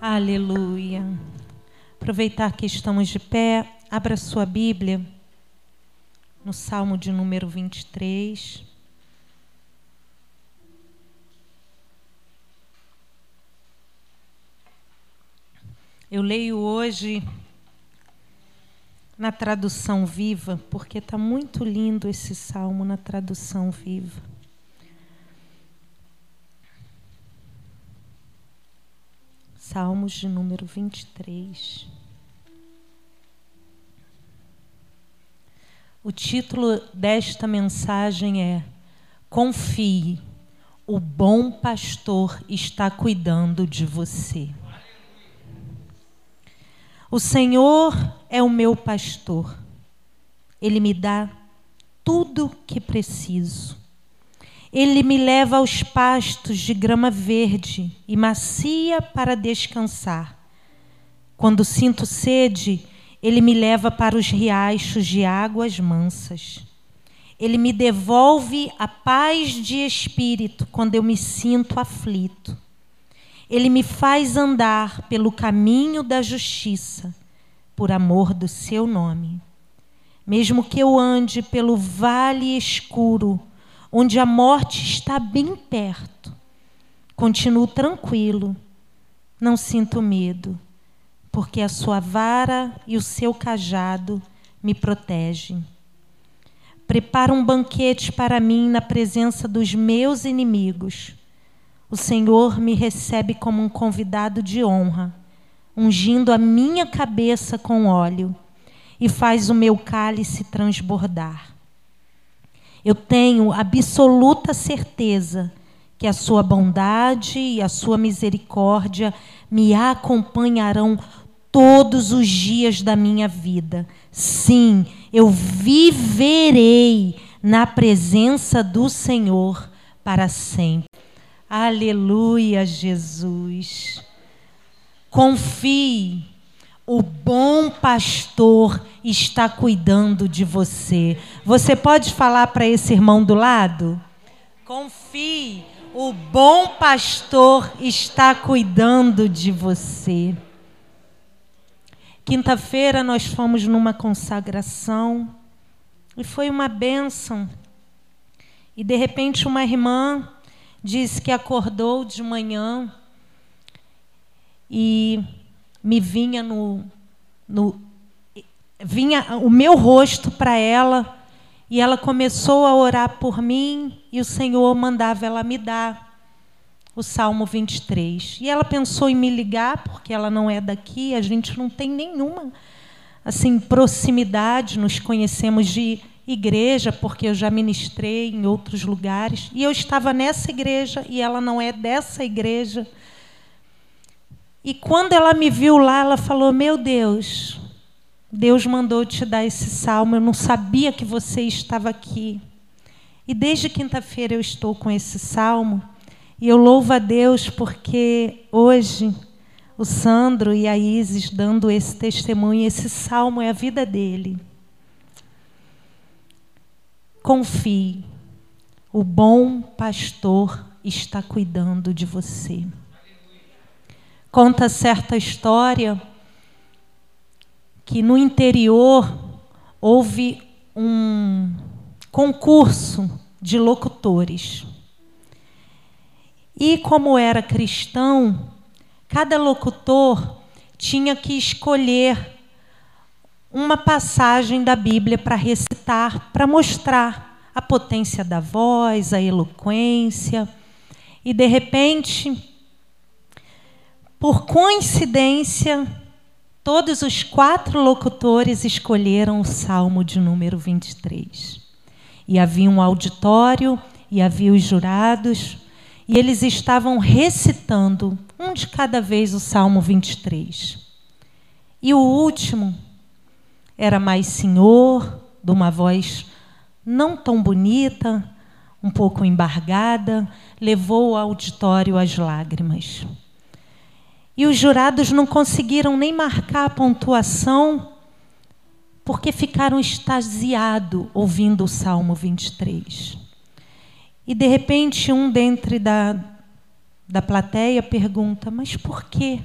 Aleluia. Aproveitar que estamos de pé, abra sua Bíblia no Salmo de número 23. Eu leio hoje na tradução viva, porque está muito lindo esse salmo na tradução viva. Salmos de número 23. O título desta mensagem é Confie, o bom pastor está cuidando de você. O Senhor é o meu pastor, ele me dá tudo que preciso ele me leva aos pastos de grama verde e macia para descansar. Quando sinto sede, ele me leva para os riachos de águas mansas. Ele me devolve a paz de espírito quando eu me sinto aflito. Ele me faz andar pelo caminho da justiça, por amor do seu nome. Mesmo que eu ande pelo vale escuro, onde a morte está bem perto. Continuo tranquilo, não sinto medo, porque a sua vara e o seu cajado me protegem. Prepara um banquete para mim na presença dos meus inimigos. O Senhor me recebe como um convidado de honra, ungindo a minha cabeça com óleo e faz o meu cálice transbordar. Eu tenho absoluta certeza que a sua bondade e a sua misericórdia me acompanharão todos os dias da minha vida. Sim, eu viverei na presença do Senhor para sempre. Aleluia, Jesus. Confie o bom pastor está cuidando de você. Você pode falar para esse irmão do lado? Confie, o bom pastor está cuidando de você. Quinta-feira nós fomos numa consagração e foi uma bênção. E de repente uma irmã disse que acordou de manhã e me vinha no, no vinha o meu rosto para ela e ela começou a orar por mim e o Senhor mandava ela me dar o Salmo 23. E ela pensou em me ligar porque ela não é daqui, a gente não tem nenhuma assim proximidade, nos conhecemos de igreja porque eu já ministrei em outros lugares e eu estava nessa igreja e ela não é dessa igreja. E quando ela me viu lá, ela falou: Meu Deus, Deus mandou te dar esse salmo, eu não sabia que você estava aqui. E desde quinta-feira eu estou com esse salmo, e eu louvo a Deus porque hoje o Sandro e a Isis dando esse testemunho, esse salmo é a vida dele. Confie, o bom pastor está cuidando de você conta certa história que no interior houve um concurso de locutores. E como era cristão, cada locutor tinha que escolher uma passagem da Bíblia para recitar, para mostrar a potência da voz, a eloquência. E de repente, por coincidência, todos os quatro locutores escolheram o Salmo de número 23. E havia um auditório, e havia os jurados, e eles estavam recitando, um de cada vez, o Salmo 23. E o último era mais senhor, de uma voz não tão bonita, um pouco embargada, levou o auditório às lágrimas. E os jurados não conseguiram nem marcar a pontuação porque ficaram extasiados ouvindo o Salmo 23. E de repente um dentre da, da plateia pergunta: Mas por quê?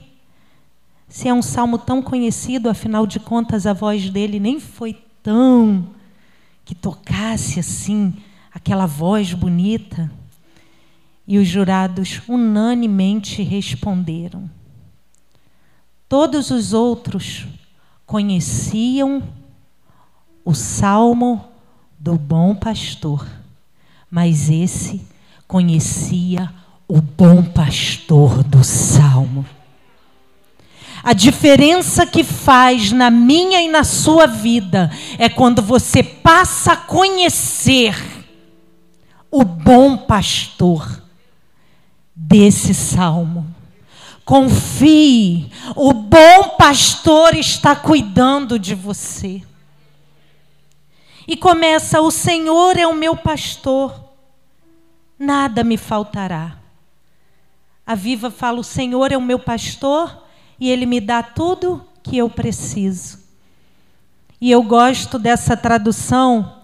se é um salmo tão conhecido, afinal de contas a voz dele nem foi tão que tocasse assim aquela voz bonita. E os jurados unanimemente responderam. Todos os outros conheciam o salmo do bom pastor, mas esse conhecia o bom pastor do salmo. A diferença que faz na minha e na sua vida é quando você passa a conhecer o bom pastor desse salmo. Confie, o bom pastor está cuidando de você. E começa: O Senhor é o meu pastor, nada me faltará. A Viva fala: O Senhor é o meu pastor e ele me dá tudo que eu preciso. E eu gosto dessa tradução,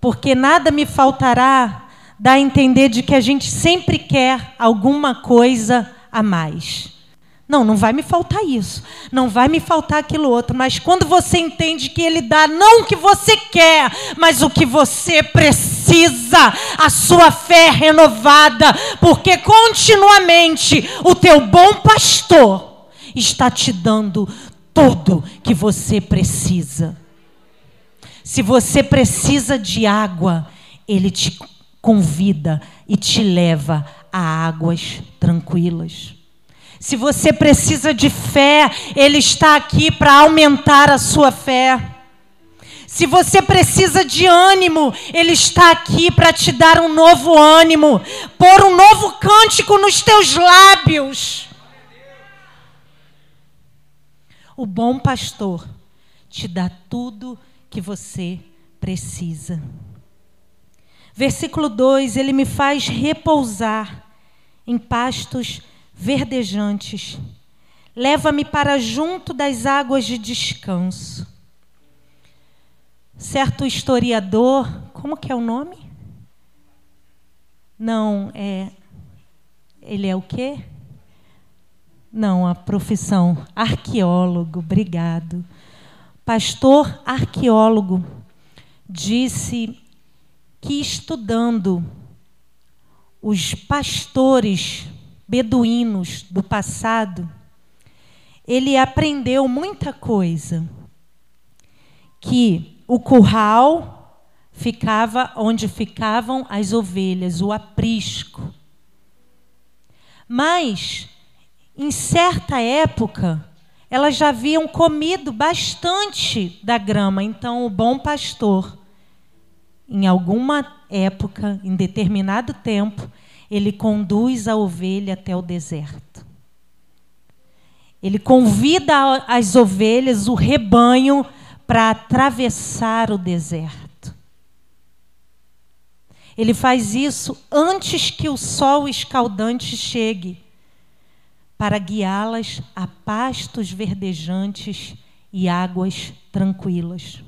porque nada me faltará dá a entender de que a gente sempre quer alguma coisa a mais. Não, não vai me faltar isso, não vai me faltar aquilo outro, mas quando você entende que ele dá não o que você quer, mas o que você precisa, a sua fé é renovada, porque continuamente o teu bom pastor está te dando tudo que você precisa. Se você precisa de água, ele te convida e te leva a águas tranquilas. Se você precisa de fé, Ele está aqui para aumentar a sua fé. Se você precisa de ânimo, Ele está aqui para te dar um novo ânimo, pôr um novo cântico nos teus lábios. O bom pastor te dá tudo que você precisa. Versículo 2: Ele me faz repousar em pastos verdejantes, leva-me para junto das águas de descanso. Certo historiador, como que é o nome? Não, é. Ele é o quê? Não, a profissão. Arqueólogo, obrigado. Pastor arqueólogo disse que estudando os pastores beduínos do passado, ele aprendeu muita coisa. Que o curral ficava onde ficavam as ovelhas, o aprisco. Mas, em certa época, elas já haviam comido bastante da grama, então o bom pastor em alguma época, em determinado tempo, ele conduz a ovelha até o deserto. Ele convida as ovelhas, o rebanho, para atravessar o deserto. Ele faz isso antes que o sol escaldante chegue, para guiá-las a pastos verdejantes e águas tranquilas.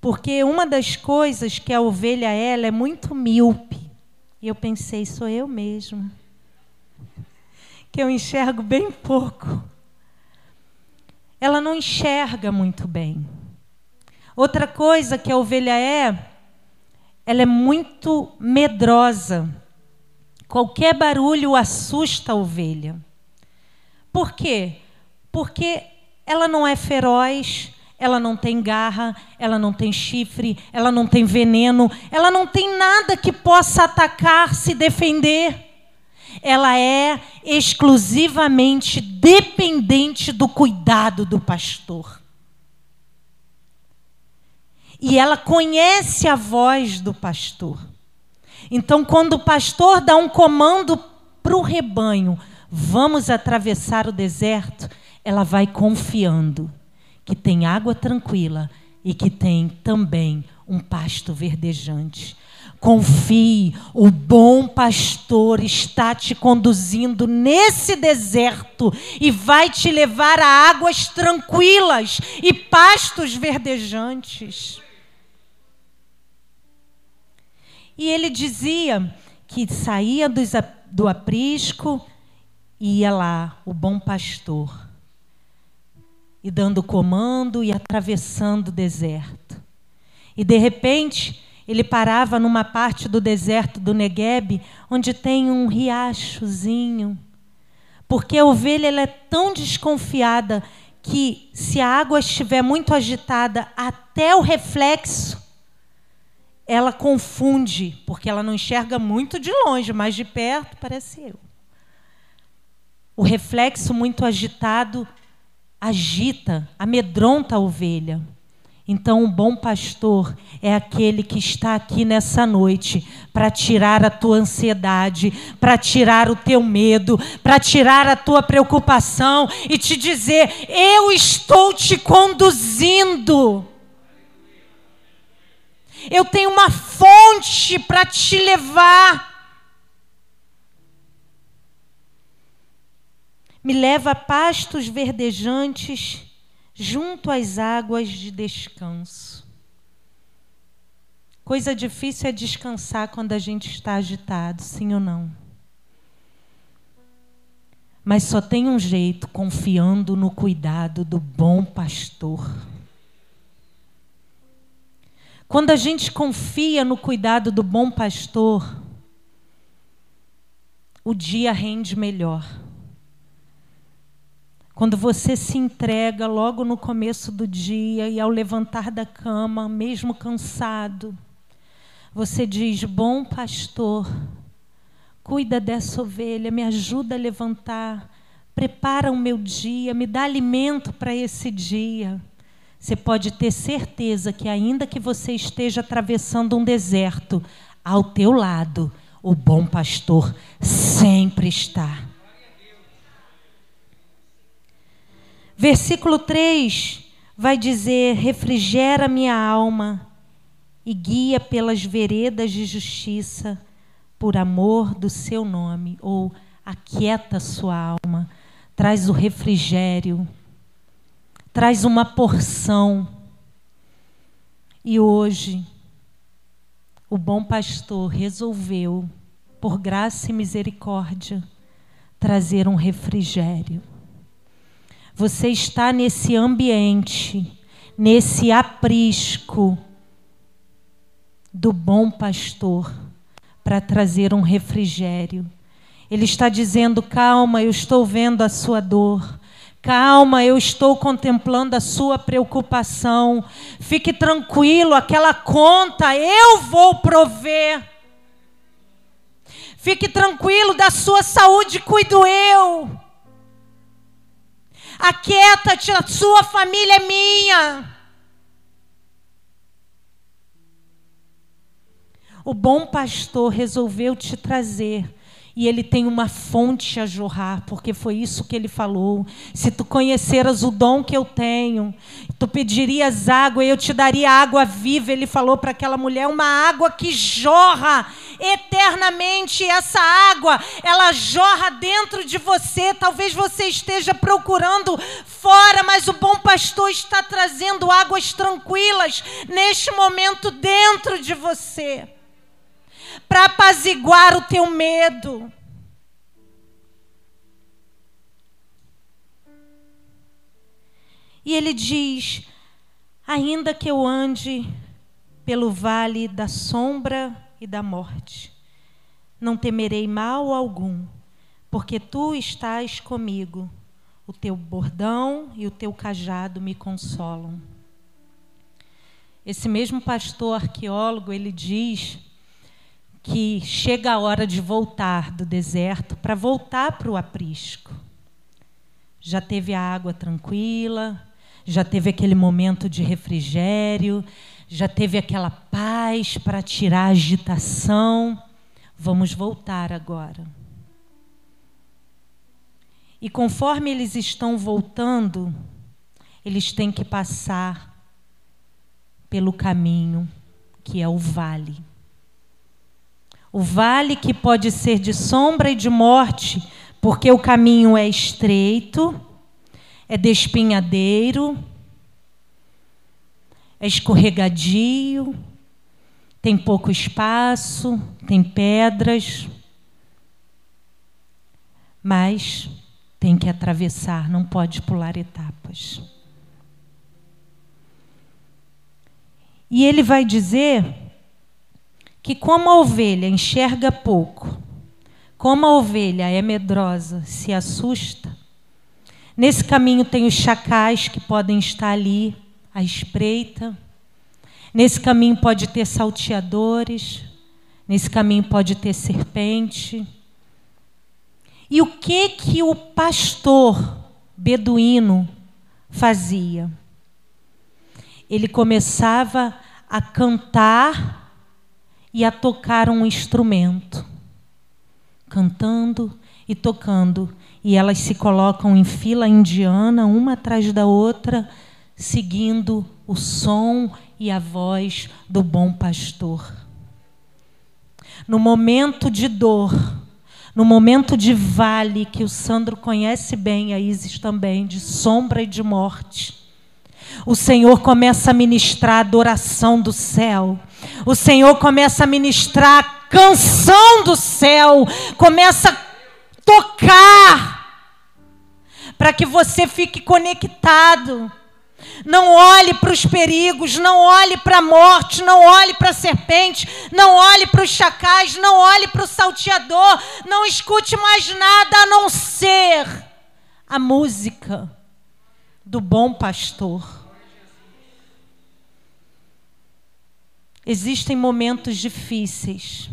Porque uma das coisas que a ovelha ela é muito míope. E eu pensei, sou eu mesma. Que eu enxergo bem pouco. Ela não enxerga muito bem. Outra coisa que a ovelha é, ela é muito medrosa. Qualquer barulho assusta a ovelha. Por quê? Porque ela não é feroz, ela não tem garra, ela não tem chifre, ela não tem veneno, ela não tem nada que possa atacar, se defender. Ela é exclusivamente dependente do cuidado do pastor. E ela conhece a voz do pastor. Então, quando o pastor dá um comando para o rebanho, vamos atravessar o deserto, ela vai confiando que tem água tranquila e que tem também um pasto verdejante. Confie, o bom pastor está te conduzindo nesse deserto e vai te levar a águas tranquilas e pastos verdejantes. E ele dizia que saía do aprisco e ia lá, o bom pastor e dando comando e atravessando o deserto. E de repente, ele parava numa parte do deserto do Negueb, onde tem um riachozinho. Porque a ovelha ela é tão desconfiada que, se a água estiver muito agitada, até o reflexo, ela confunde, porque ela não enxerga muito de longe, mas de perto parece eu. O reflexo muito agitado agita, amedronta a ovelha. Então, um bom pastor é aquele que está aqui nessa noite para tirar a tua ansiedade, para tirar o teu medo, para tirar a tua preocupação e te dizer: Eu estou te conduzindo. Eu tenho uma fonte para te levar. Me leva a pastos verdejantes junto às águas de descanso. Coisa difícil é descansar quando a gente está agitado, sim ou não? Mas só tem um jeito, confiando no cuidado do bom pastor. Quando a gente confia no cuidado do bom pastor, o dia rende melhor. Quando você se entrega logo no começo do dia e ao levantar da cama, mesmo cansado, você diz: Bom pastor, cuida dessa ovelha, me ajuda a levantar, prepara o meu dia, me dá alimento para esse dia. Você pode ter certeza que, ainda que você esteja atravessando um deserto, ao teu lado, o bom pastor sempre está. Versículo 3 vai dizer: refrigera minha alma e guia pelas veredas de justiça, por amor do seu nome, ou aquieta sua alma, traz o refrigério, traz uma porção. E hoje, o bom pastor resolveu, por graça e misericórdia, trazer um refrigério. Você está nesse ambiente, nesse aprisco do bom pastor para trazer um refrigério. Ele está dizendo: calma, eu estou vendo a sua dor. Calma, eu estou contemplando a sua preocupação. Fique tranquilo, aquela conta eu vou prover. Fique tranquilo, da sua saúde cuido eu. Aquieta-te, a sua família é minha. O bom pastor resolveu te trazer e ele tem uma fonte a jorrar, porque foi isso que ele falou. Se tu conheceras o dom que eu tenho, tu pedirias água e eu te daria água viva. Ele falou para aquela mulher, uma água que jorra eternamente. Essa água, ela jorra dentro de você. Talvez você esteja procurando fora, mas o bom pastor está trazendo águas tranquilas neste momento dentro de você para apaziguar o teu medo. E ele diz: ainda que eu ande pelo vale da sombra e da morte, não temerei mal algum, porque tu estás comigo. O teu bordão e o teu cajado me consolam. Esse mesmo pastor arqueólogo, ele diz que chega a hora de voltar do deserto para voltar para o aprisco. Já teve a água tranquila, já teve aquele momento de refrigério, já teve aquela paz para tirar a agitação. Vamos voltar agora. E conforme eles estão voltando, eles têm que passar pelo caminho que é o vale. O vale que pode ser de sombra e de morte, porque o caminho é estreito, é despinhadeiro, é escorregadio, tem pouco espaço, tem pedras, mas tem que atravessar, não pode pular etapas. E ele vai dizer que, como a ovelha enxerga pouco, como a ovelha é medrosa, se assusta, nesse caminho tem os chacais que podem estar ali, à espreita. Nesse caminho pode ter salteadores, nesse caminho pode ter serpente. E o que que o pastor beduíno fazia? Ele começava a cantar e a tocar um instrumento, cantando e tocando, e elas se colocam em fila indiana, uma atrás da outra, seguindo o som e a voz do bom pastor. No momento de dor, no momento de vale, que o Sandro conhece bem, a Isis também, de sombra e de morte, o Senhor começa a ministrar a adoração do céu. O Senhor começa a ministrar a canção do céu, começa a tocar, para que você fique conectado. Não olhe para os perigos, não olhe para a morte, não olhe para a serpente, não olhe para os chacais, não olhe para o salteador, não escute mais nada a não ser a música do bom pastor. Existem momentos difíceis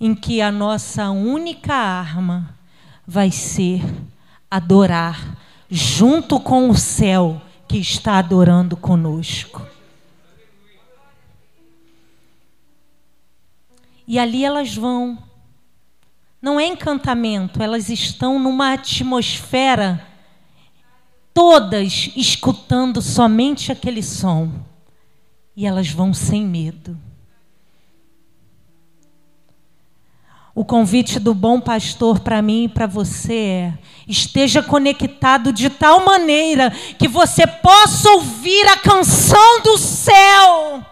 em que a nossa única arma vai ser adorar junto com o céu que está adorando conosco. E ali elas vão. Não é encantamento, elas estão numa atmosfera, todas escutando somente aquele som. E elas vão sem medo. O convite do bom pastor para mim e para você é: esteja conectado de tal maneira que você possa ouvir a canção do céu,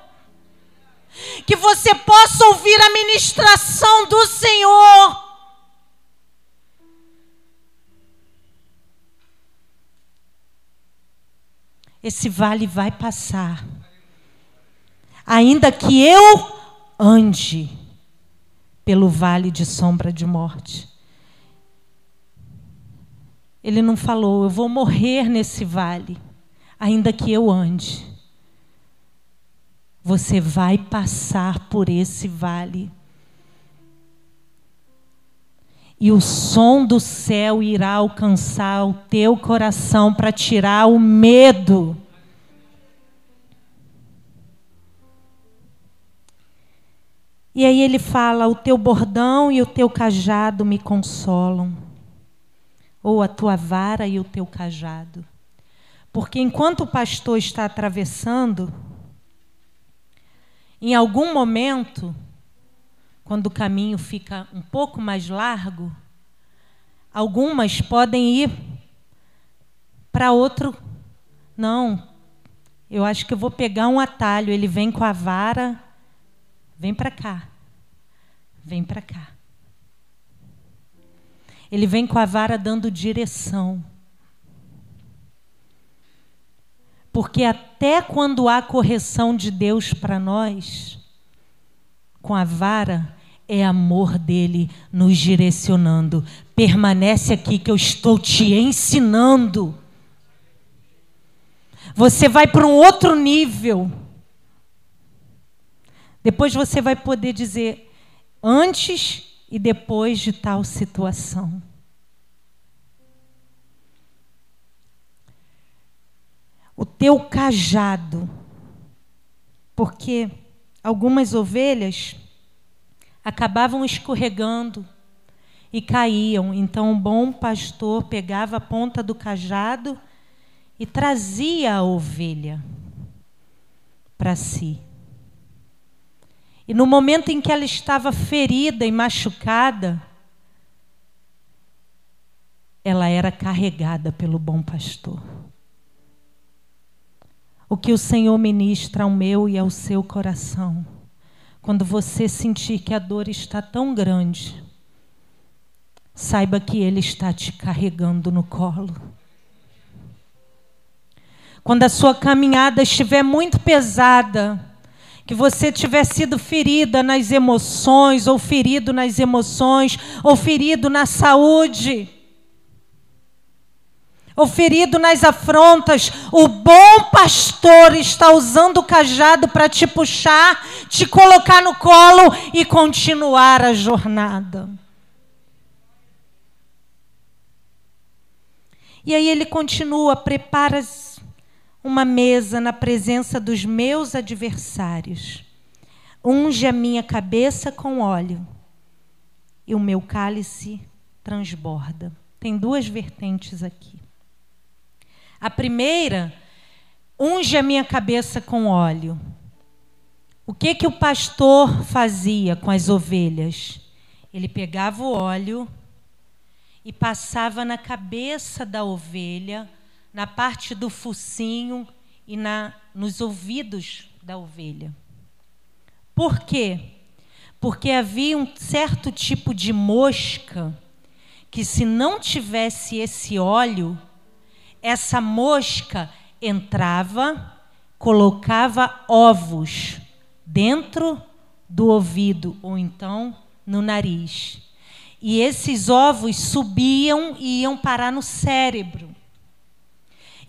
que você possa ouvir a ministração do Senhor. Esse vale vai passar, ainda que eu ande pelo vale de sombra de morte. Ele não falou, eu vou morrer nesse vale, ainda que eu ande. Você vai passar por esse vale. E o som do céu irá alcançar o teu coração para tirar o medo E aí ele fala: O teu bordão e o teu cajado me consolam, ou a tua vara e o teu cajado. Porque enquanto o pastor está atravessando, em algum momento, quando o caminho fica um pouco mais largo, algumas podem ir para outro. Não, eu acho que eu vou pegar um atalho. Ele vem com a vara Vem para cá. Vem para cá. Ele vem com a vara dando direção. Porque até quando há correção de Deus para nós, com a vara, é amor dele nos direcionando. Permanece aqui que eu estou te ensinando. Você vai para um outro nível. Depois você vai poder dizer antes e depois de tal situação. O teu cajado, porque algumas ovelhas acabavam escorregando e caíam. Então o bom pastor pegava a ponta do cajado e trazia a ovelha para si. E no momento em que ela estava ferida e machucada, ela era carregada pelo bom pastor. O que o Senhor ministra ao meu e ao seu coração, quando você sentir que a dor está tão grande, saiba que Ele está te carregando no colo. quando a sua caminhada estiver muito pesada, que você tiver sido ferida nas emoções, ou ferido nas emoções, ou ferido na saúde, ou ferido nas afrontas, o bom pastor está usando o cajado para te puxar, te colocar no colo e continuar a jornada. E aí ele continua: preparas uma mesa na presença dos meus adversários, unge a minha cabeça com óleo, e o meu cálice transborda. Tem duas vertentes aqui. A primeira, unge a minha cabeça com óleo. O que que o pastor fazia com as ovelhas? Ele pegava o óleo e passava na cabeça da ovelha, na parte do focinho e na, nos ouvidos da ovelha. Por quê? Porque havia um certo tipo de mosca que, se não tivesse esse óleo, essa mosca entrava, colocava ovos dentro do ouvido ou então no nariz. E esses ovos subiam e iam parar no cérebro.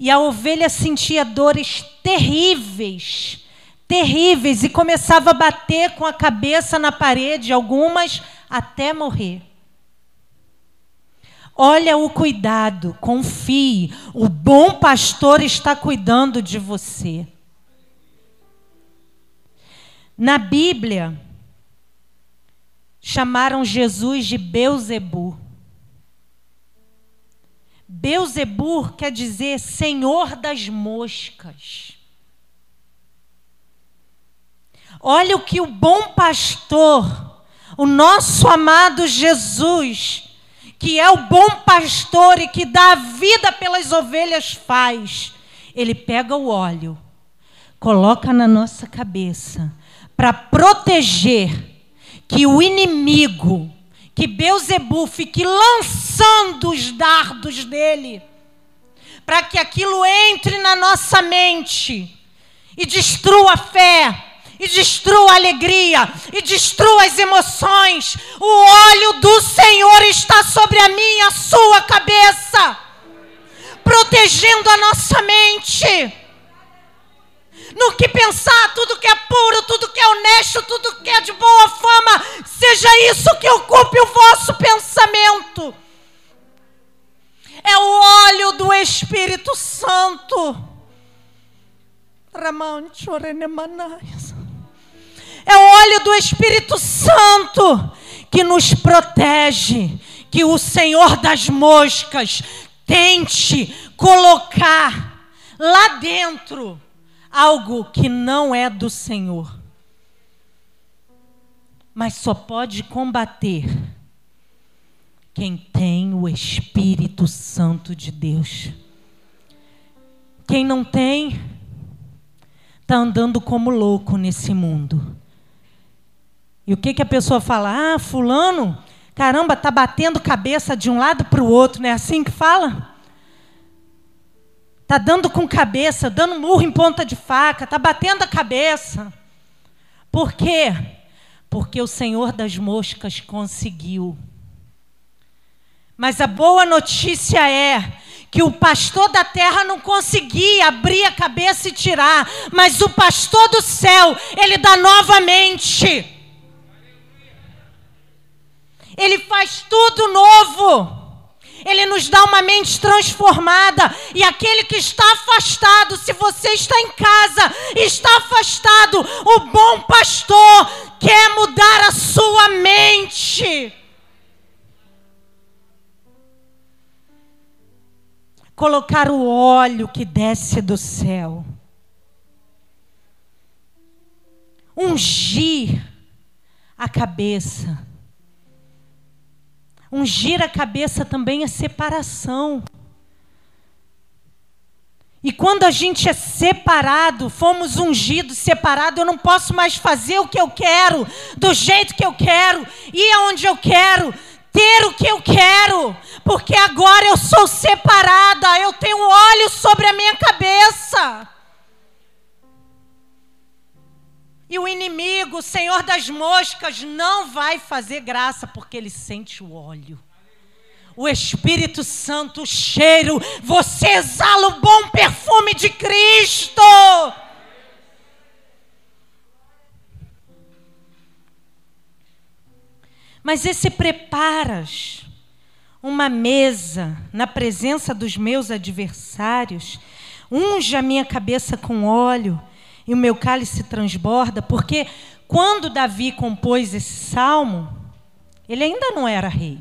E a ovelha sentia dores terríveis, terríveis, e começava a bater com a cabeça na parede, algumas até morrer. Olha o cuidado, confie, o bom pastor está cuidando de você. Na Bíblia, chamaram Jesus de Beuzebu. Beuzebu quer dizer Senhor das moscas. Olha o que o bom pastor, o nosso amado Jesus, que é o bom pastor e que dá a vida pelas ovelhas, faz. Ele pega o óleo, coloca na nossa cabeça para proteger que o inimigo, que Beuzebu fique lançando os dardos dele, para que aquilo entre na nossa mente e destrua a fé, e destrua a alegria, e destrua as emoções. O óleo do Senhor está sobre a minha, a sua cabeça, protegendo a nossa mente no que pensar, tudo que é puro, tudo que é honesto, tudo que é de boa fama, seja isso que ocupe o vosso pensamento. É o óleo do Espírito Santo. É o óleo do Espírito Santo que nos protege, que o Senhor das moscas tente colocar lá dentro algo que não é do Senhor. Mas só pode combater quem tem o Espírito Santo de Deus. Quem não tem, está andando como louco nesse mundo. E o que, que a pessoa fala? Ah, fulano, caramba, está batendo cabeça de um lado para o outro, não é assim que fala? Está dando com cabeça, dando murro em ponta de faca, está batendo a cabeça. Por quê? Porque o Senhor das moscas conseguiu. Mas a boa notícia é que o pastor da terra não conseguia abrir a cabeça e tirar, mas o pastor do céu, ele dá novamente. Ele faz tudo novo. Ele nos dá uma mente transformada. E aquele que está afastado, se você está em casa, está afastado, o bom pastor quer mudar a sua mente. Colocar o óleo que desce do céu. Ungir a cabeça Ungir a cabeça também é separação. E quando a gente é separado, fomos ungidos, separados, eu não posso mais fazer o que eu quero, do jeito que eu quero, ir aonde eu quero, ter o que eu quero, porque agora eu sou separada, eu tenho óleo sobre a minha cabeça. Senhor das moscas não vai fazer graça porque ele sente o óleo. O Espírito Santo, o cheiro, você exala o bom perfume de Cristo. Mas esse preparas uma mesa na presença dos meus adversários, unge a minha cabeça com óleo e o meu cálice transborda, porque quando Davi compôs esse salmo, ele ainda não era rei.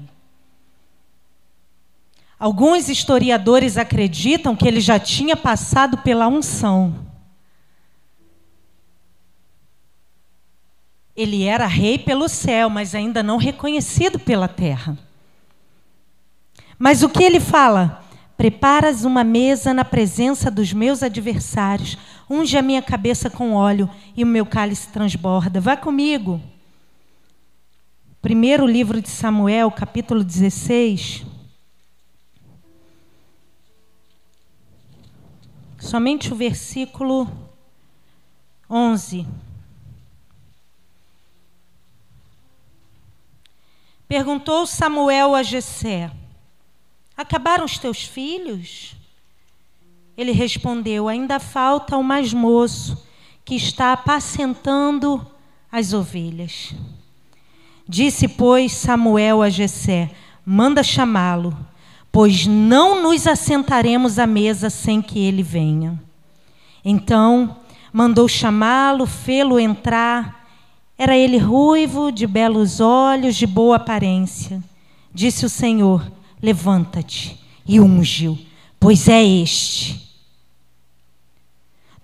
Alguns historiadores acreditam que ele já tinha passado pela unção. Ele era rei pelo céu, mas ainda não reconhecido pela terra. Mas o que ele fala? Preparas uma mesa na presença dos meus adversários, unge a minha cabeça com óleo e o meu cálice transborda. Vá comigo. Primeiro livro de Samuel, capítulo 16. Somente o versículo 11. Perguntou Samuel a Jessé: Acabaram os teus filhos? Ele respondeu: Ainda falta o mais moço, que está apacentando as ovelhas. Disse, pois, Samuel a Jessé: Manda chamá-lo, pois não nos assentaremos à mesa sem que ele venha. Então mandou chamá-lo, fê-lo entrar. Era ele ruivo, de belos olhos, de boa aparência. Disse o Senhor: Levanta-te e unge-o, pois é este.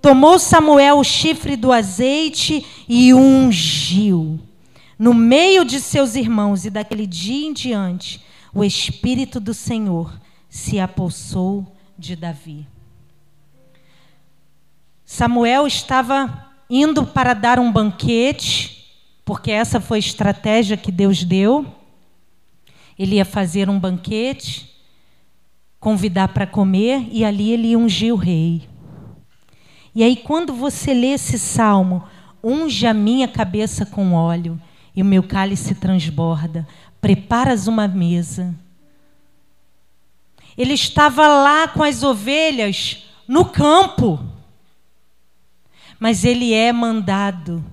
Tomou Samuel o chifre do azeite e ungiu. No meio de seus irmãos, e daquele dia em diante, o Espírito do Senhor se apossou de Davi. Samuel estava indo para dar um banquete, porque essa foi a estratégia que Deus deu. Ele ia fazer um banquete, convidar para comer e ali ele ungiu o rei. E aí, quando você lê esse salmo, unge a minha cabeça com óleo e o meu cálice transborda, preparas uma mesa. Ele estava lá com as ovelhas no campo, mas ele é mandado.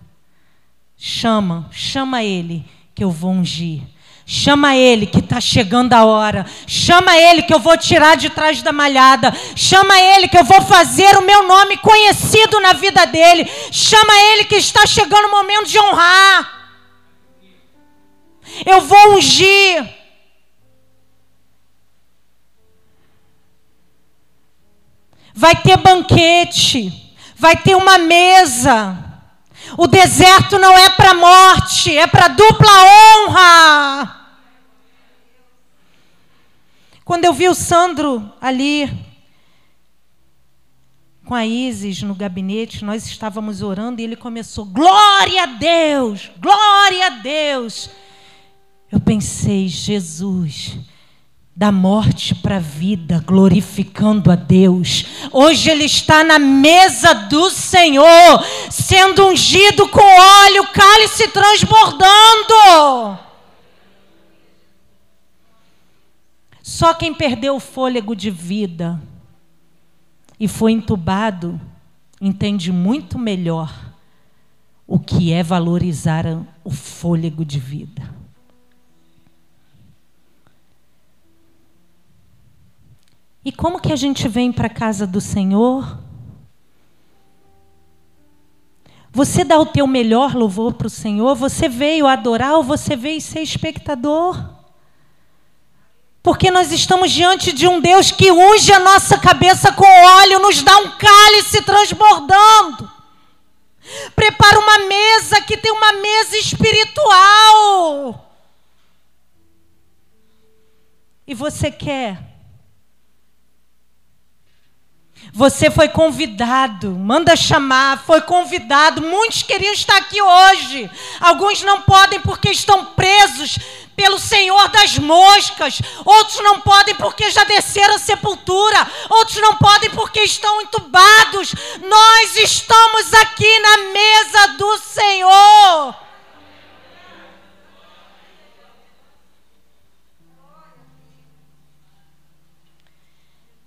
Chama, chama ele, que eu vou ungir. Chama ele que está chegando a hora. Chama ele que eu vou tirar de trás da malhada. Chama ele que eu vou fazer o meu nome conhecido na vida dele. Chama ele que está chegando o momento de honrar. Eu vou ungir. Vai ter banquete. Vai ter uma mesa. O deserto não é para morte, é para dupla honra. Quando eu vi o Sandro ali com a Isis no gabinete, nós estávamos orando e ele começou: Glória a Deus, glória a Deus. Eu pensei, Jesus, da morte para a vida, glorificando a Deus. Hoje ele está na mesa do Senhor, sendo ungido com óleo, cálice transbordando. Só quem perdeu o fôlego de vida e foi entubado entende muito melhor o que é valorizar o fôlego de vida. E como que a gente vem para a casa do Senhor? Você dá o teu melhor louvor para o Senhor? Você veio adorar ou você veio ser espectador? Porque nós estamos diante de um Deus que unge a nossa cabeça com óleo, nos dá um cálice transbordando. Prepara uma mesa que tem uma mesa espiritual. E você quer você foi convidado, manda chamar, foi convidado. Muitos queriam estar aqui hoje. Alguns não podem porque estão presos pelo Senhor das moscas. Outros não podem porque já desceram a sepultura. Outros não podem porque estão entubados. Nós estamos aqui na mesa do Senhor.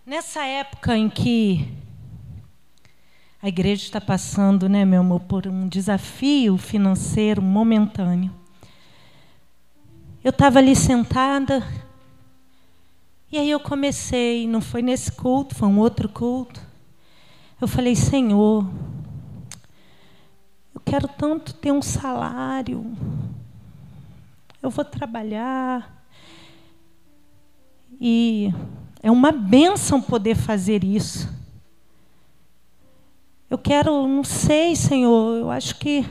Nessa época em que a igreja está passando, né, meu amor, por um desafio financeiro momentâneo. Eu estava ali sentada e aí eu comecei, não foi nesse culto, foi um outro culto. Eu falei, Senhor, eu quero tanto ter um salário. Eu vou trabalhar. E é uma bênção poder fazer isso. Eu quero, não sei, Senhor, eu acho que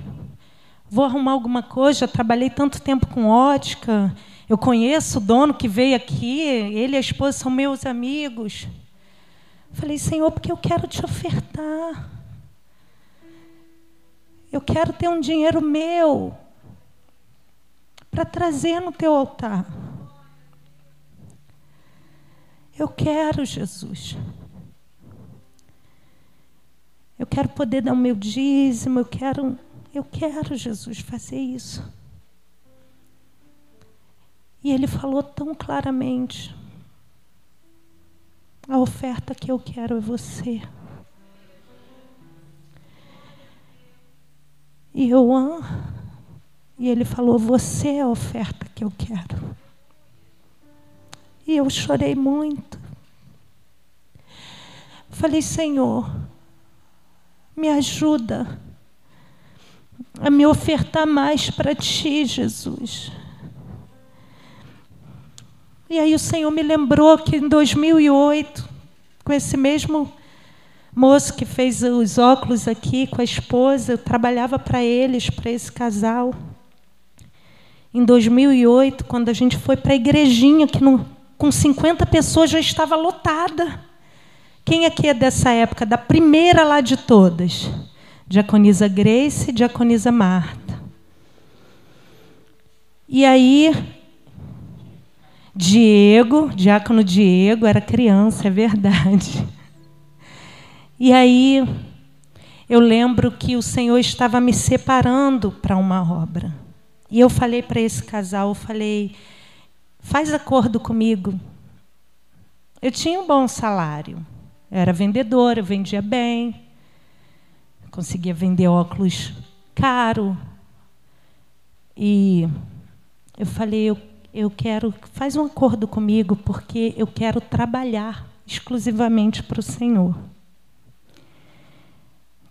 vou arrumar alguma coisa. Já trabalhei tanto tempo com ótica. Eu conheço o dono que veio aqui, ele e a esposa são meus amigos. Falei, Senhor, porque eu quero te ofertar. Eu quero ter um dinheiro meu para trazer no teu altar. Eu quero, Jesus. Eu quero poder dar o meu dízimo, eu quero, eu quero, Jesus, fazer isso. E ele falou tão claramente: a oferta que eu quero é você. E eu. E ele falou: Você é a oferta que eu quero. E eu chorei muito. Falei: Senhor, me ajuda a me ofertar mais para ti, Jesus. E aí o Senhor me lembrou que em 2008, com esse mesmo moço que fez os óculos aqui com a esposa, eu trabalhava para eles, para esse casal. Em 2008, quando a gente foi para a igrejinha, que no, com 50 pessoas já estava lotada. Quem aqui é dessa época? Da primeira lá de todas. Diaconisa Grace Diaconisa Marta. E aí, Diego, diácono Diego, era criança, é verdade. E aí, eu lembro que o Senhor estava me separando para uma obra. E eu falei para esse casal, eu falei, faz acordo comigo. Eu tinha um bom salário. Eu era vendedora, eu vendia bem, conseguia vender óculos caro. E eu falei, eu, eu quero, faz um acordo comigo, porque eu quero trabalhar exclusivamente para o Senhor.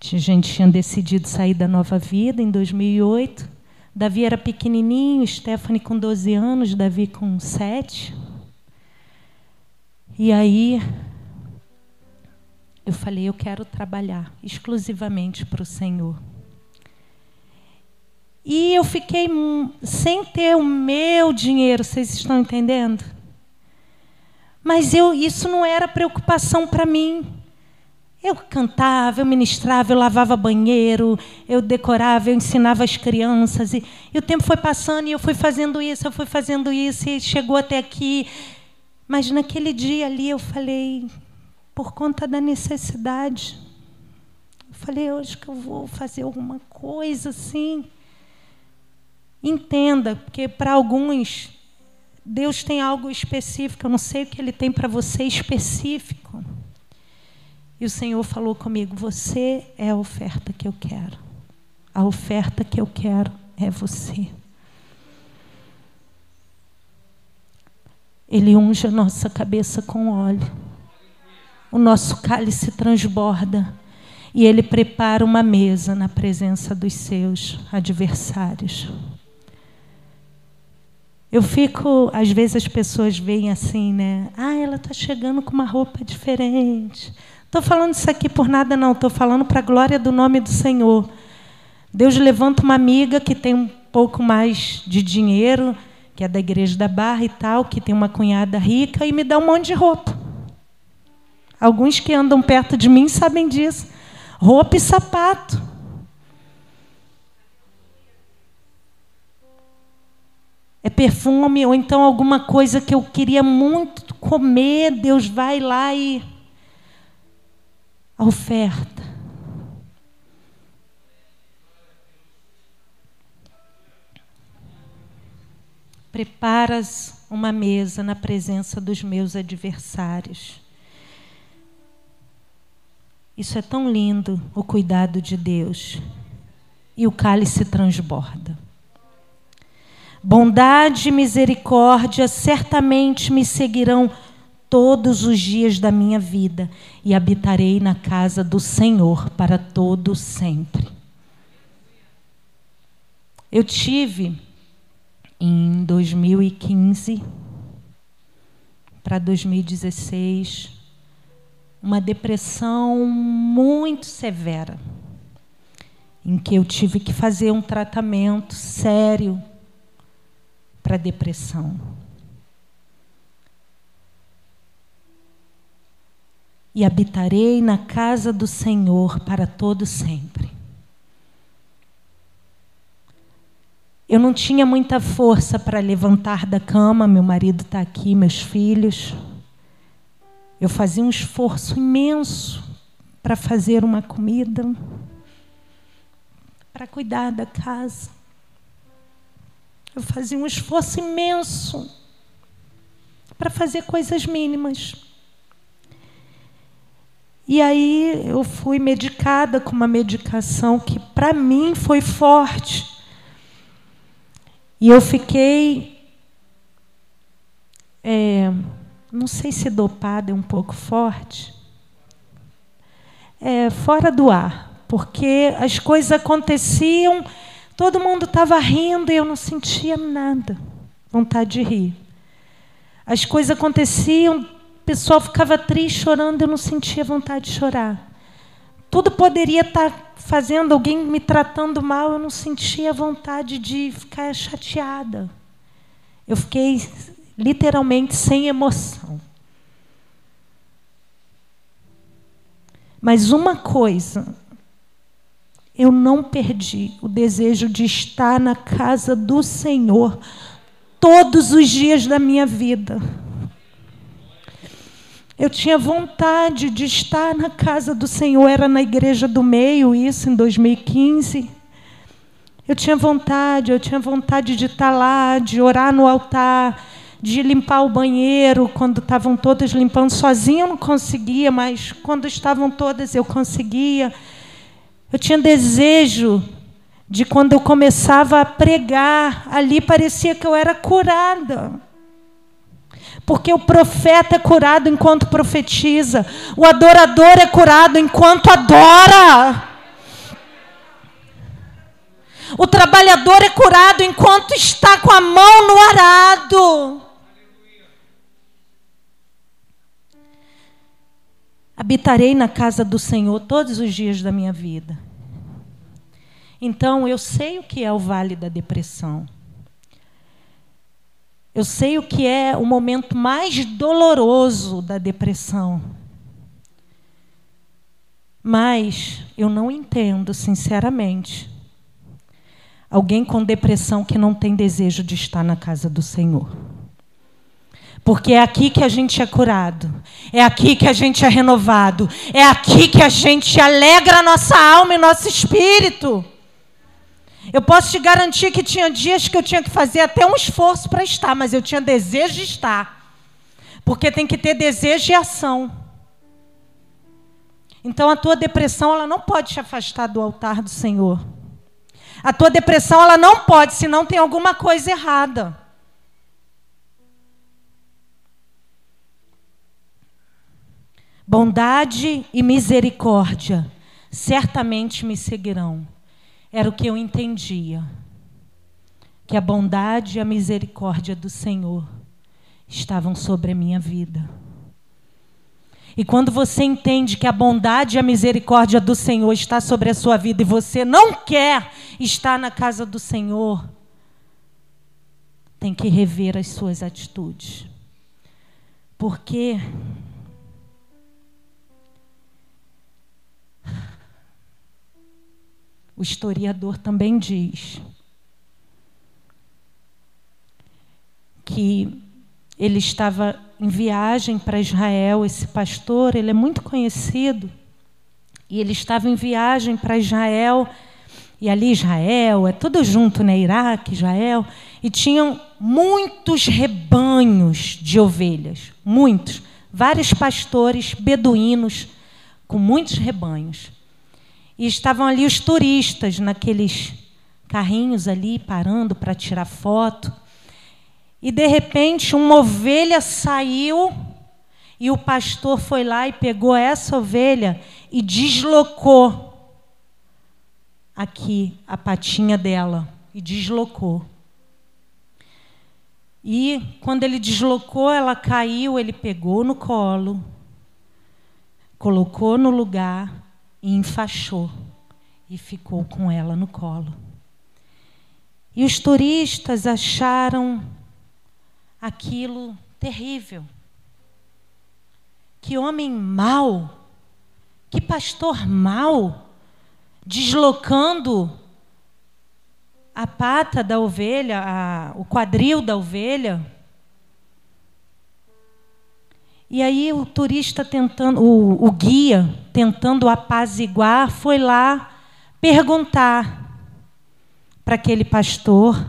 A gente tinha decidido sair da nova vida em 2008. Davi era pequenininho, Stephanie com 12 anos, Davi com 7. E aí eu falei, eu quero trabalhar exclusivamente para o Senhor. E eu fiquei sem ter o meu dinheiro, vocês estão entendendo? Mas eu, isso não era preocupação para mim. Eu cantava, eu ministrava, eu lavava banheiro, eu decorava, eu ensinava as crianças. E, e o tempo foi passando e eu fui fazendo isso, eu fui fazendo isso e chegou até aqui. Mas naquele dia ali eu falei, por conta da necessidade. Eu falei, hoje que eu vou fazer alguma coisa assim. Entenda, porque para alguns Deus tem algo específico, eu não sei o que ele tem para você específico. E o Senhor falou comigo: Você é a oferta que eu quero. A oferta que eu quero é você. Ele unge a nossa cabeça com óleo o nosso cálice transborda e ele prepara uma mesa na presença dos seus adversários. Eu fico, às vezes as pessoas veem assim, né? Ah, ela está chegando com uma roupa diferente. Estou falando isso aqui por nada, não. Estou falando para a glória do nome do Senhor. Deus levanta uma amiga que tem um pouco mais de dinheiro, que é da igreja da Barra e tal, que tem uma cunhada rica, e me dá um monte de roupa. Alguns que andam perto de mim sabem disso. Roupa e sapato. É perfume, ou então alguma coisa que eu queria muito comer, Deus vai lá e. A oferta. Preparas uma mesa na presença dos meus adversários. Isso é tão lindo, o cuidado de Deus. E o cálice transborda. Bondade e misericórdia certamente me seguirão todos os dias da minha vida e habitarei na casa do Senhor para todo sempre. Eu tive em 2015 para 2016 uma depressão muito severa, em que eu tive que fazer um tratamento sério para depressão. E habitarei na casa do Senhor para todo sempre. Eu não tinha muita força para levantar da cama, meu marido está aqui, meus filhos. Eu fazia um esforço imenso para fazer uma comida, para cuidar da casa. Eu fazia um esforço imenso para fazer coisas mínimas. E aí eu fui medicada com uma medicação que para mim foi forte. E eu fiquei. É, não sei se dopada é um pouco forte. É, fora do ar, porque as coisas aconteciam, todo mundo estava rindo e eu não sentia nada, vontade de rir. As coisas aconteciam, o pessoal ficava triste, chorando, eu não sentia vontade de chorar. Tudo poderia estar tá fazendo alguém me tratando mal, eu não sentia vontade de ficar chateada. Eu fiquei literalmente sem emoção. Mas uma coisa, eu não perdi o desejo de estar na casa do Senhor todos os dias da minha vida. Eu tinha vontade de estar na casa do Senhor, era na igreja do meio, isso em 2015. Eu tinha vontade, eu tinha vontade de estar lá, de orar no altar, de limpar o banheiro quando estavam todas limpando. Sozinha eu não conseguia, mas quando estavam todas eu conseguia. Eu tinha desejo de quando eu começava a pregar, ali parecia que eu era curada. Porque o profeta é curado enquanto profetiza, o adorador é curado enquanto adora. O trabalhador é curado enquanto está com a mão no arado. Habitarei na casa do Senhor todos os dias da minha vida. Então, eu sei o que é o vale da depressão. Eu sei o que é o momento mais doloroso da depressão. Mas eu não entendo, sinceramente, alguém com depressão que não tem desejo de estar na casa do Senhor. Porque é aqui que a gente é curado, é aqui que a gente é renovado, é aqui que a gente alegra a nossa alma e nosso espírito. Eu posso te garantir que tinha dias que eu tinha que fazer até um esforço para estar, mas eu tinha desejo de estar. Porque tem que ter desejo e ação. Então a tua depressão ela não pode te afastar do altar do Senhor. A tua depressão ela não pode, se não tem alguma coisa errada. Bondade e misericórdia certamente me seguirão era o que eu entendia. Que a bondade e a misericórdia do Senhor estavam sobre a minha vida. E quando você entende que a bondade e a misericórdia do Senhor está sobre a sua vida e você não quer estar na casa do Senhor, tem que rever as suas atitudes. Porque O historiador também diz que ele estava em viagem para Israel, esse pastor, ele é muito conhecido, e ele estava em viagem para Israel, e ali Israel, é tudo junto, né? Iraque, Israel, e tinham muitos rebanhos de ovelhas, muitos, vários pastores beduínos com muitos rebanhos. E estavam ali os turistas naqueles carrinhos ali parando para tirar foto. E de repente uma ovelha saiu e o pastor foi lá e pegou essa ovelha e deslocou aqui a patinha dela e deslocou. E quando ele deslocou, ela caiu, ele pegou no colo, colocou no lugar e enfaixou e ficou com ela no colo. E os turistas acharam aquilo terrível. Que homem mau, que pastor mau, deslocando a pata da ovelha, a, o quadril da ovelha. E aí o turista tentando, o, o guia tentando apaziguar, foi lá perguntar para aquele pastor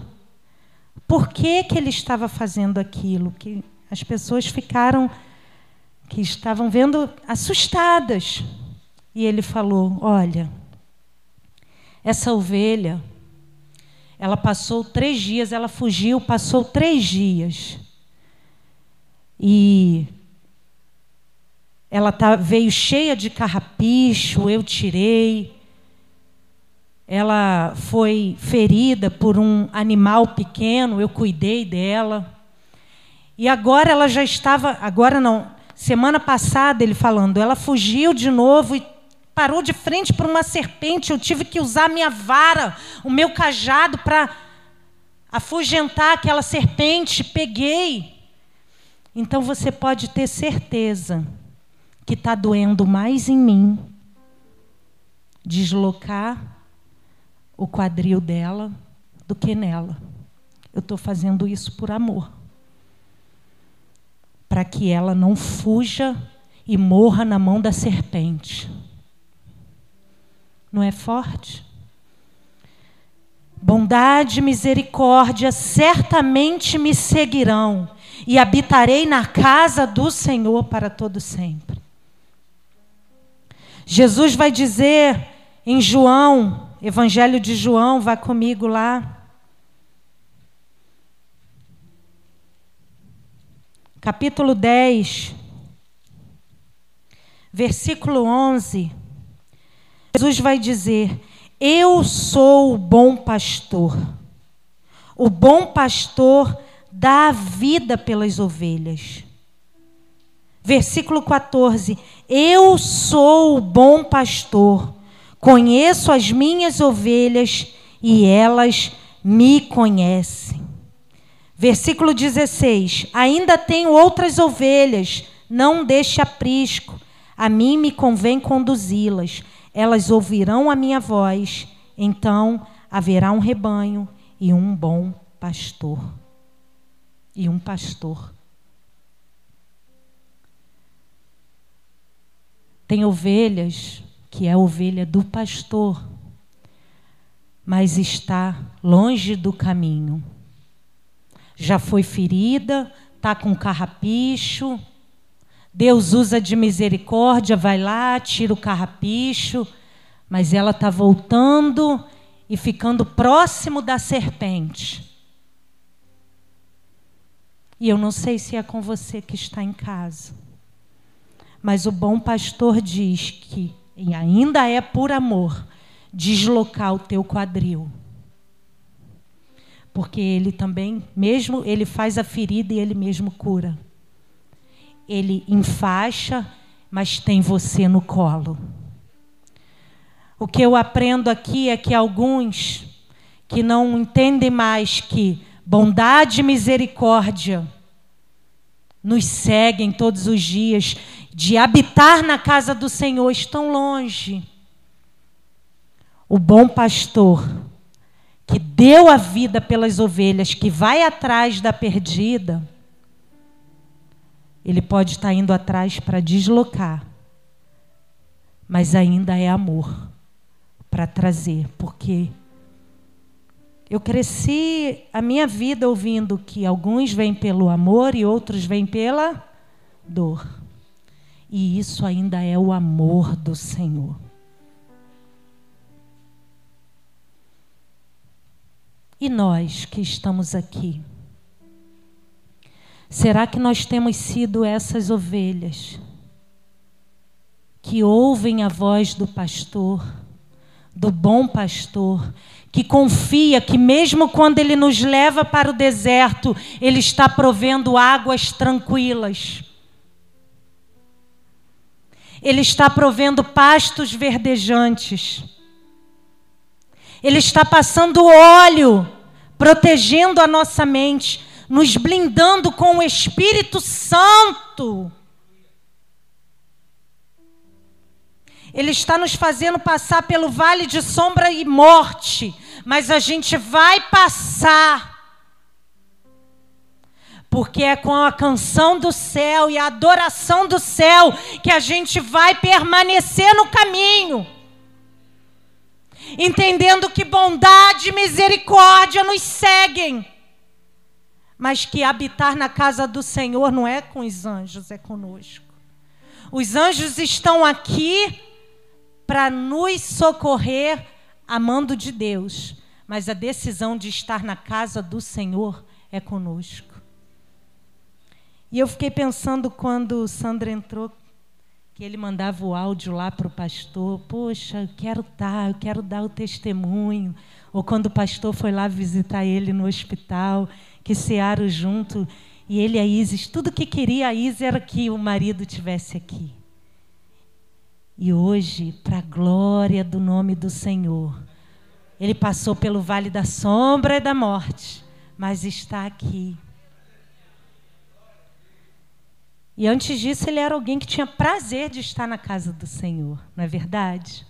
por que, que ele estava fazendo aquilo, que as pessoas ficaram, que estavam vendo assustadas. E ele falou: Olha, essa ovelha, ela passou três dias, ela fugiu, passou três dias. E ela tá, veio cheia de carrapicho, eu tirei ela foi ferida por um animal pequeno, eu cuidei dela. E agora ela já estava, agora não, semana passada ele falando, ela fugiu de novo e parou de frente para uma serpente. Eu tive que usar minha vara, o meu cajado para afugentar aquela serpente. Peguei. Então você pode ter certeza que está doendo mais em mim deslocar o quadril dela do que nela. Eu estou fazendo isso por amor. Para que ela não fuja e morra na mão da serpente. Não é forte? Bondade e misericórdia certamente me seguirão, e habitarei na casa do Senhor para todo sempre. Jesus vai dizer em João Evangelho de João, vá comigo lá. Capítulo 10, versículo 11. Jesus vai dizer: Eu sou o bom pastor. O bom pastor dá a vida pelas ovelhas. Versículo 14: Eu sou o bom pastor. Conheço as minhas ovelhas e elas me conhecem. Versículo 16: Ainda tenho outras ovelhas, não deixe aprisco. A mim me convém conduzi-las. Elas ouvirão a minha voz. Então haverá um rebanho e um bom pastor. E um pastor. Tem ovelhas que é a ovelha do pastor, mas está longe do caminho. Já foi ferida, está com carrapicho. Deus usa de misericórdia, vai lá, tira o carrapicho, mas ela está voltando e ficando próximo da serpente. E eu não sei se é com você que está em casa, mas o bom pastor diz que e ainda é por amor, deslocar o teu quadril. Porque ele também, mesmo ele faz a ferida e ele mesmo cura. Ele enfaixa, mas tem você no colo. O que eu aprendo aqui é que alguns que não entendem mais que bondade e misericórdia nos seguem todos os dias de habitar na casa do Senhor estão longe. O bom pastor, que deu a vida pelas ovelhas, que vai atrás da perdida, ele pode estar indo atrás para deslocar, mas ainda é amor para trazer, porque eu cresci a minha vida ouvindo que alguns vêm pelo amor e outros vêm pela dor. E isso ainda é o amor do Senhor. E nós que estamos aqui? Será que nós temos sido essas ovelhas que ouvem a voz do pastor, do bom pastor, que confia que, mesmo quando ele nos leva para o deserto, ele está provendo águas tranquilas? Ele está provendo pastos verdejantes. Ele está passando óleo, protegendo a nossa mente nos blindando com o Espírito Santo. Ele está nos fazendo passar pelo vale de sombra e morte, mas a gente vai passar. Porque é com a canção do céu e a adoração do céu que a gente vai permanecer no caminho. Entendendo que bondade e misericórdia nos seguem mas que habitar na casa do Senhor não é com os anjos, é conosco. Os anjos estão aqui para nos socorrer, amando de Deus, mas a decisão de estar na casa do Senhor é conosco. E eu fiquei pensando quando Sandra entrou, que ele mandava o áudio lá para o pastor: Poxa, eu quero estar, eu quero dar o testemunho. Ou quando o pastor foi lá visitar ele no hospital que cearam junto, e ele e a Isis, tudo que queria a Isis era que o marido tivesse aqui. E hoje, para a glória do nome do Senhor, ele passou pelo vale da sombra e da morte, mas está aqui. E antes disso, ele era alguém que tinha prazer de estar na casa do Senhor, não é verdade?